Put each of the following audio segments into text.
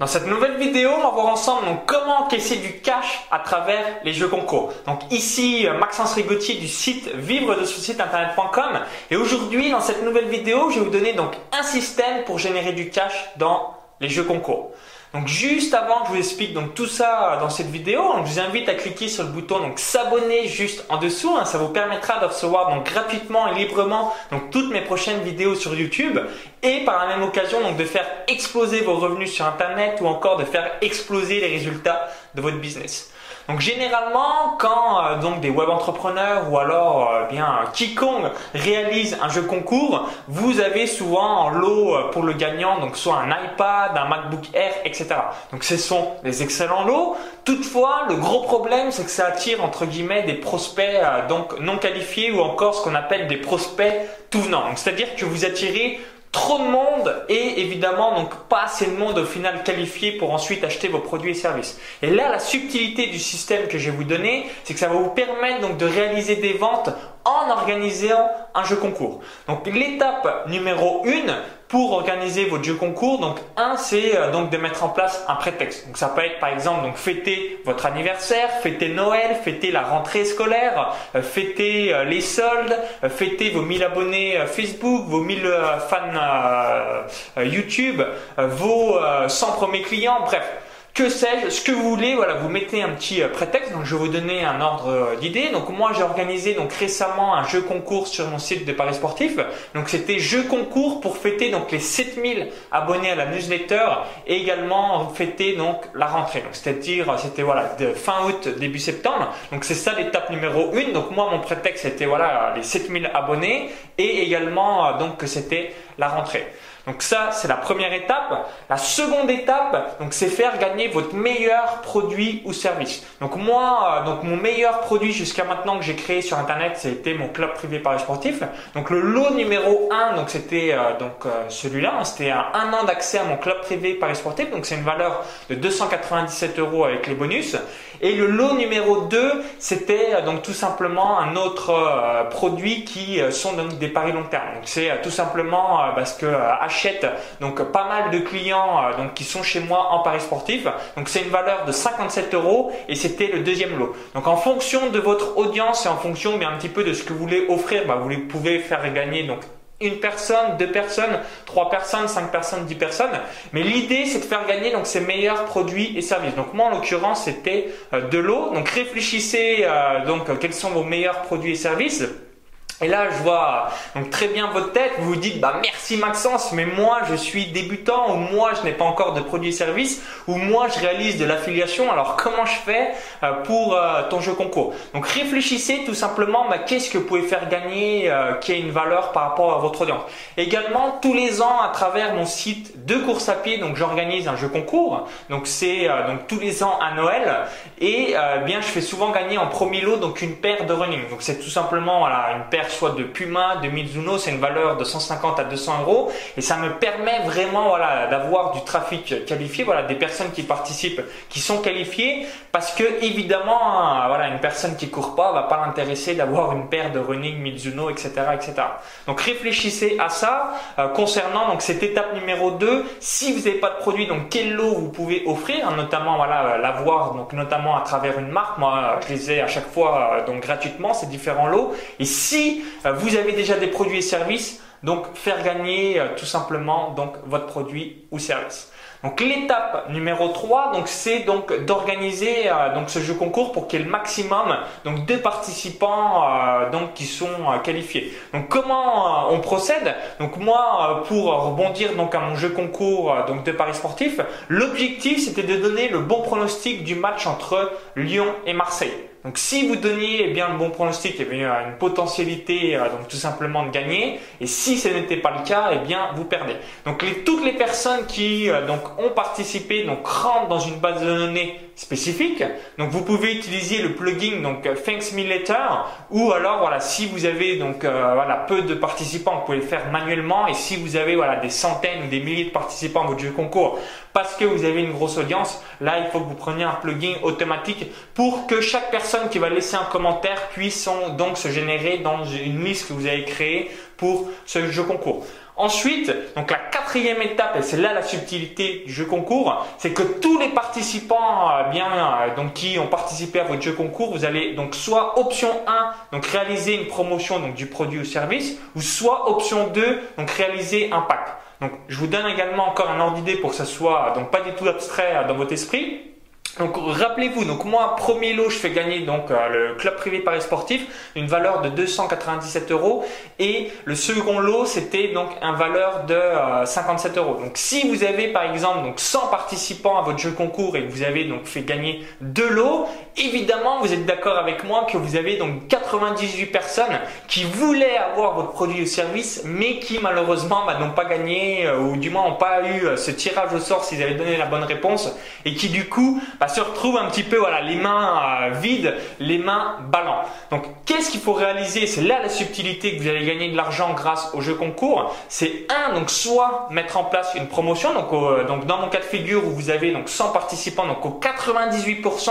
Dans cette nouvelle vidéo, on va voir ensemble comment encaisser du cash à travers les jeux concours. Donc ici Maxence Rigotier du site vivre de son site internet.com et aujourd'hui dans cette nouvelle vidéo, je vais vous donner donc un système pour générer du cash dans les jeux concours. Donc juste avant que je vous explique donc tout ça dans cette vidéo, je vous invite à cliquer sur le bouton donc s'abonner juste en dessous. Hein. ça vous permettra de recevoir donc gratuitement et librement donc toutes mes prochaines vidéos sur YouTube et par la même occasion donc de faire exploser vos revenus sur Internet ou encore de faire exploser les résultats de votre business. Donc généralement, quand euh, donc des web entrepreneurs ou alors euh, bien quiconque réalise un jeu concours, vous avez souvent en lot euh, pour le gagnant donc soit un iPad, un MacBook Air, etc. Donc ce sont des excellents lots. Toutefois, le gros problème, c'est que ça attire entre guillemets des prospects donc non qualifiés ou encore ce qu'on appelle des prospects tout venant. c'est-à-dire que vous attirez trop de monde et évidemment donc pas assez de monde au final qualifié pour ensuite acheter vos produits et services. Et là la subtilité du système que je vais vous donner, c'est que ça va vous permettre donc de réaliser des ventes en organisant un jeu concours. Donc l'étape numéro 1 pour organiser votre jeu concours, donc un c'est euh, donc de mettre en place un prétexte. Donc ça peut être par exemple donc fêter votre anniversaire, fêter Noël, fêter la rentrée scolaire, euh, fêter euh, les soldes, fêter vos 1000 abonnés Facebook, vos 1000 fans YouTube, vos 100 premiers clients, bref que sais-je, ce que vous voulez, voilà, vous mettez un petit euh, prétexte. Donc, je vais vous donner un ordre euh, d'idée. Donc, moi, j'ai organisé donc récemment un jeu concours sur mon site de Paris Sportif. Donc, c'était jeu concours pour fêter donc les 7000 abonnés à la newsletter et également fêter donc la rentrée. Donc, c'est-à-dire, c'était voilà, fin août, début septembre. Donc, c'est ça l'étape numéro 1. Donc, moi, mon prétexte, c'était voilà, les 7000 abonnés et également euh, donc que c'était la rentrée. Donc ça, c'est la première étape. La seconde étape, donc c'est faire gagner votre meilleur produit ou service. Donc moi, euh, donc mon meilleur produit jusqu'à maintenant que j'ai créé sur internet, c'était mon club privé Paris Sportif. Donc le lot numéro 1, donc c'était euh, donc euh, celui-là, hein. c'était un, un an d'accès à mon club privé Paris Sportif. Donc c'est une valeur de 297 euros avec les bonus. Et le lot numéro 2, c'était donc tout simplement un autre produit qui sont donc des paris long terme. Donc c'est tout simplement parce que achète donc pas mal de clients euh, donc qui sont chez moi en paris sportif. Donc c'est une valeur de 57 euros et c'était le deuxième lot. Donc en fonction de votre audience et en fonction mais un petit peu de ce que vous voulez offrir, bah, vous pouvez faire gagner donc une personne, deux personnes, trois personnes, cinq personnes, dix personnes. Mais l'idée, c'est de faire gagner donc ces meilleurs produits et services. Donc moi, en l'occurrence, c'était euh, de l'eau. Donc réfléchissez euh, donc quels sont vos meilleurs produits et services. Et là, je vois donc très bien votre tête. Vous vous dites, bah merci Maxence, mais moi je suis débutant ou moi je n'ai pas encore de produits et services ou moi je réalise de l'affiliation. Alors comment je fais euh, pour euh, ton jeu concours? Donc réfléchissez tout simplement, bah, qu'est-ce que vous pouvez faire gagner euh, qui a une valeur par rapport à votre audience? Également, tous les ans à travers mon site de course à pied, donc j'organise un jeu concours. Donc c'est donc tous les ans à Noël et bien je fais souvent gagner en premier lot donc une paire de running. Donc c'est tout simplement voilà une paire soit de Puma, de Mizuno, c'est une valeur de 150 à 200 euros et ça me permet vraiment voilà d'avoir du trafic qualifié, voilà des personnes qui participent, qui sont qualifiées parce que évidemment voilà une personne qui court pas va pas l'intéresser d'avoir une paire de running Mizuno, etc., etc. Donc réfléchissez à ça euh, concernant donc cette étape numéro 2. Si vous n'avez pas de produit, donc quel lot vous pouvez offrir, notamment voilà l'avoir donc notamment à travers une marque. Moi, je les ai à chaque fois euh, donc gratuitement ces différents lots. Et si euh, vous avez déjà des produits et services, donc faire gagner euh, tout simplement votre produit ou service. Donc l'étape numéro 3, donc c'est donc d'organiser euh, ce jeu concours pour qu'il y ait le maximum donc de participants qui sont qualifiés. Donc comment on procède? Moi pour rebondir donc à mon jeu concours de paris sportif, l'objectif c'était de donner le bon pronostic du match entre Lyon et Marseille. Donc si vous donniez eh bien le bon pronostic, eh bien, une potentialité euh, donc tout simplement de gagner. Et si ce n'était pas le cas, eh bien vous perdez. Donc les, toutes les personnes qui euh, donc ont participé donc rentrent dans une base de données spécifique. Donc vous pouvez utiliser le plugin donc euh, Thanks Me Later ou alors voilà si vous avez donc voilà peu de participants, vous pouvez le faire manuellement et si vous avez voilà des centaines ou des milliers de participants à votre jeu concours parce que vous avez une grosse audience, là il faut que vous preniez un plugin automatique pour que chaque personne qui va laisser un commentaire puisse donc se générer dans une liste que vous avez créée pour ce jeu concours. Ensuite, donc la quatrième étape, et c'est là la subtilité du jeu concours, c'est que tous les participants euh, bien euh, donc qui ont participé à votre jeu concours, vous allez donc soit option 1, donc réaliser une promotion donc du produit ou service, ou soit option 2, donc réaliser un pack. Donc je vous donne également encore un ordre d'idée pour que ça soit donc pas du tout abstrait dans votre esprit. Donc rappelez-vous, donc moi premier lot je fais gagner donc euh, le club privé Paris sportif une valeur de 297 euros et le second lot c'était donc une valeur de 57 euh, euros. Donc si vous avez par exemple donc 100 participants à votre jeu concours et que vous avez donc fait gagner deux lots, évidemment vous êtes d'accord avec moi que vous avez donc 98 personnes qui voulaient avoir votre produit ou service mais qui malheureusement bah, n'ont pas gagné euh, ou du moins n'ont pas eu ce tirage au sort s'ils avaient donné la bonne réponse et qui du coup bah, se retrouve un petit peu voilà, les mains euh, vides, les mains ballants. Donc qu'est-ce qu'il faut réaliser? C'est là la subtilité que vous allez gagner de l'argent grâce au jeu concours. C'est un, donc soit mettre en place une promotion, donc, euh, donc dans mon cas de figure où vous avez donc 100 participants, donc au 98%,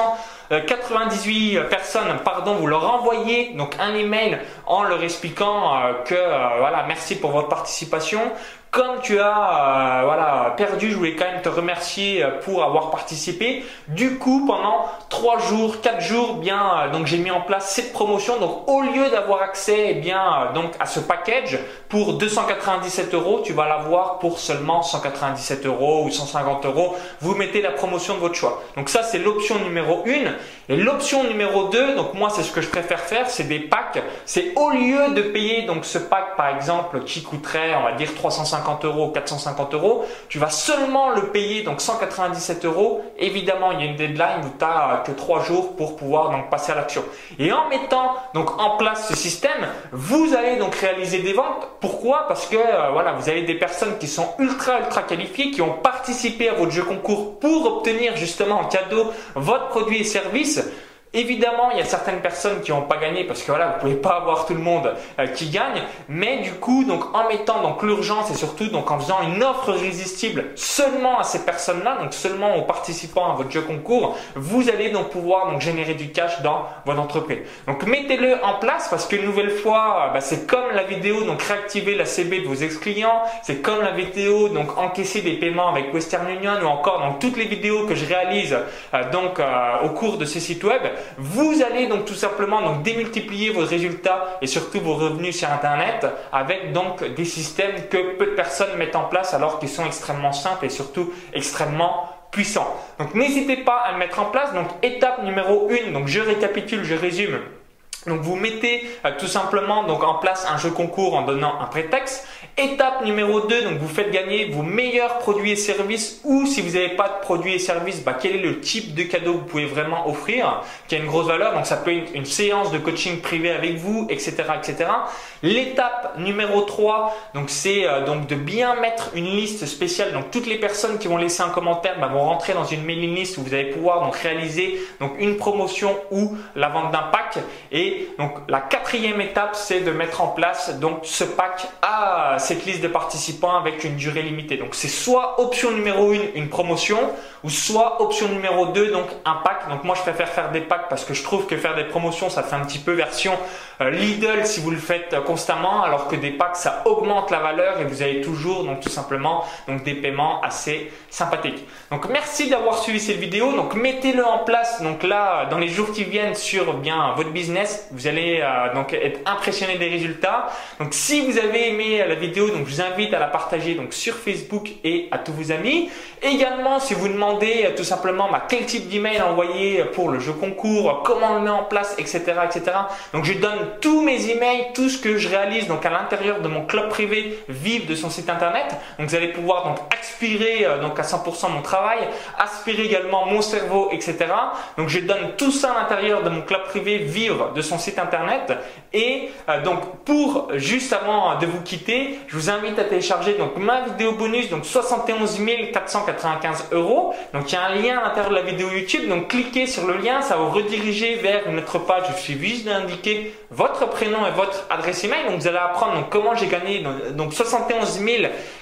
98 euh, personnes, pardon, vous leur envoyez donc un email en leur expliquant que voilà, merci pour votre participation, comme tu as euh, voilà, perdu, je voulais quand même te remercier euh, pour avoir participé. Du coup, pendant 3 jours, 4 jours, bien, euh, donc j'ai mis en place cette promotion. Donc au lieu d'avoir accès eh bien, donc, à ce package pour 297 euros, tu vas l'avoir pour seulement 197 euros ou 150 euros. Vous mettez la promotion de votre choix. Donc ça, c'est l'option numéro 1. Et l'option numéro 2, donc moi, c'est ce que je préfère faire, c'est des packs. C'est au lieu de payer donc ce pack, par exemple, qui coûterait, on va dire 350 450 euros, 450 euros, tu vas seulement le payer donc 197 euros. Évidemment, il y a une deadline où tu n'as que 3 jours pour pouvoir donc passer à l'action. Et en mettant donc en place ce système, vous allez donc réaliser des ventes. Pourquoi? Parce que euh, voilà, vous avez des personnes qui sont ultra ultra qualifiées, qui ont participé à votre jeu concours pour obtenir justement en cadeau votre produit et service. находиться Évidemment, il y a certaines personnes qui n'ont pas gagné parce que voilà, vous pouvez pas avoir tout le monde euh, qui gagne, mais du coup, donc en mettant donc l'urgence et surtout donc en faisant une offre irrésistible seulement à ces personnes-là, donc seulement aux participants à votre jeu concours, vous allez donc pouvoir donc générer du cash dans votre entreprise. Donc mettez-le en place parce qu'une nouvelle fois, bah, c'est comme la vidéo donc réactiver la CB de vos ex-clients, c'est comme la vidéo donc encaisser des paiements avec Western Union ou encore dans toutes les vidéos que je réalise euh, donc euh, au cours de ces sites web vous allez donc tout simplement donc démultiplier vos résultats et surtout vos revenus sur Internet avec donc des systèmes que peu de personnes mettent en place alors qu'ils sont extrêmement simples et surtout extrêmement puissants. Donc n'hésitez pas à le mettre en place. Donc étape numéro 1, donc je récapitule, je résume. Donc vous mettez euh, tout simplement donc en place un jeu concours en donnant un prétexte. Étape numéro 2, donc vous faites gagner vos meilleurs produits et services ou si vous n'avez pas de produits et services, bah, quel est le type de cadeau que vous pouvez vraiment offrir qui a une grosse valeur. Donc ça peut être une, séance de coaching privé avec vous, etc. etc. L'étape numéro 3, donc c'est euh, donc de bien mettre une liste spéciale. Donc toutes les personnes qui vont laisser un commentaire bah, vont rentrer dans une mailing list où vous allez pouvoir donc réaliser donc une promotion ou la vente d'un pack. Et donc la quatrième étape, c'est de mettre en place donc ce pack à cette liste de participants avec une durée limitée. Donc c'est soit option numéro 1, une promotion, ou soit option numéro 2, donc un pack. Donc moi je préfère faire des packs parce que je trouve que faire des promotions, ça fait un petit peu version euh, Lidl si vous le faites euh, constamment, alors que des packs, ça augmente la valeur et vous avez toujours donc tout simplement donc des paiements assez sympathiques. Donc merci d'avoir suivi cette vidéo. Donc mettez-le en place. Donc là, dans les jours qui viennent sur bien votre business, vous allez euh, donc être impressionné des résultats. Donc si vous avez aimé la vidéo, donc je vous invite à la partager donc sur Facebook et à tous vos amis. Également, si vous demandez euh, tout simplement bah, quel type d'email envoyer pour le jeu concours, comment le met en place, etc., etc. Donc je donne tous mes emails, tout ce que je réalise donc à l'intérieur de mon club privé Vive de son site internet. Donc vous allez pouvoir donc aspirer euh, donc à 100% mon travail, aspirer également mon cerveau, etc. Donc je donne tout ça à l'intérieur de mon club privé Vivre de son site internet. Et euh, donc pour juste avant de vous quitter, je vous invite à télécharger donc ma vidéo bonus, donc 71 495 euros. Donc il y a un lien à l'intérieur de la vidéo YouTube. Donc cliquez sur le lien, ça va vous rediriger vers une autre page. Je suis juste d'indiquer votre prénom et votre adresse email. Donc vous allez apprendre donc, comment j'ai gagné donc, 71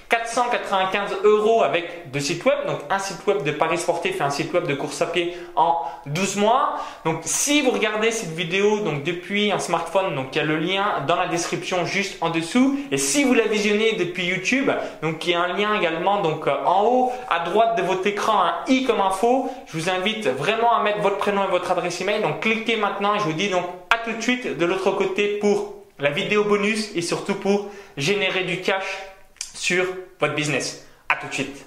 495 euros avec deux sites web, donc un site web de paris sportif et un site web de course à pied en 12 mois. Donc si vous regardez cette vidéo donc depuis un smartphone, donc il y a le lien dans la description juste en dessous. Et si vous la visionnez depuis YouTube, donc il y a un lien également donc en haut à droite de votre écran, un i comme info. Je vous invite vraiment à mettre votre prénom et votre adresse email. Donc cliquez maintenant et je vous dis donc à tout de suite de l'autre côté pour la vidéo bonus et surtout pour générer du cash sur votre business. À tout de suite.